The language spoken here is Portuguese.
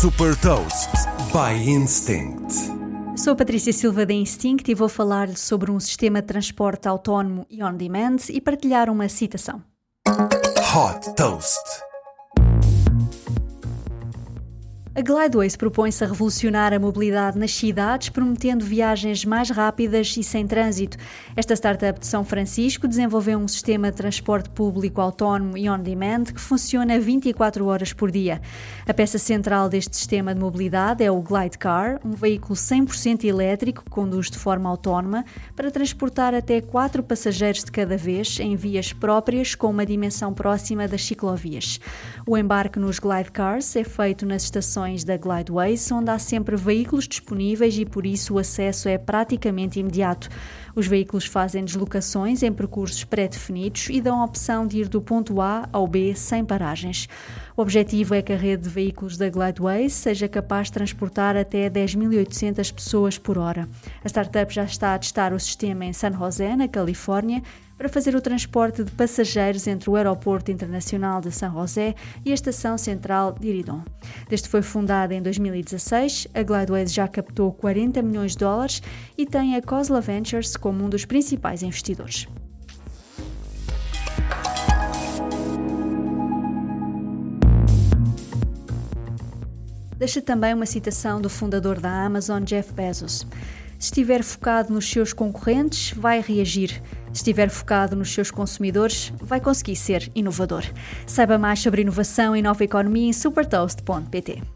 Super Toast by Instinct. Sou a Patrícia Silva da Instinct e vou falar-lhe sobre um sistema de transporte autónomo e on-demand e partilhar uma citação. Hot Toast. A Glideways propõe-se a revolucionar a mobilidade nas cidades, prometendo viagens mais rápidas e sem trânsito. Esta startup de São Francisco desenvolveu um sistema de transporte público autónomo e on-demand que funciona 24 horas por dia. A peça central deste sistema de mobilidade é o Glidecar, um veículo 100% elétrico que conduz de forma autónoma para transportar até quatro passageiros de cada vez em vias próprias com uma dimensão próxima das ciclovias. O embarque nos Glidecars é feito nas da Glideways, onde há sempre veículos disponíveis e por isso o acesso é praticamente imediato. Os veículos fazem deslocações em percursos pré-definidos e dão a opção de ir do ponto A ao B sem paragens. O objetivo é que a rede de veículos da Glideways seja capaz de transportar até 10.800 pessoas por hora. A startup já está a testar o sistema em San José, na Califórnia, para fazer o transporte de passageiros entre o Aeroporto Internacional de San José e a Estação Central de Iridon. Desde que foi fundada em 2016, a Glideways já captou 40 milhões de dólares e tem a Cosla Ventures como um dos principais investidores. Deixa também uma citação do fundador da Amazon, Jeff Bezos. Se estiver focado nos seus concorrentes, vai reagir. Se estiver focado nos seus consumidores, vai conseguir ser inovador. Saiba mais sobre inovação e nova economia em supertoast.pt.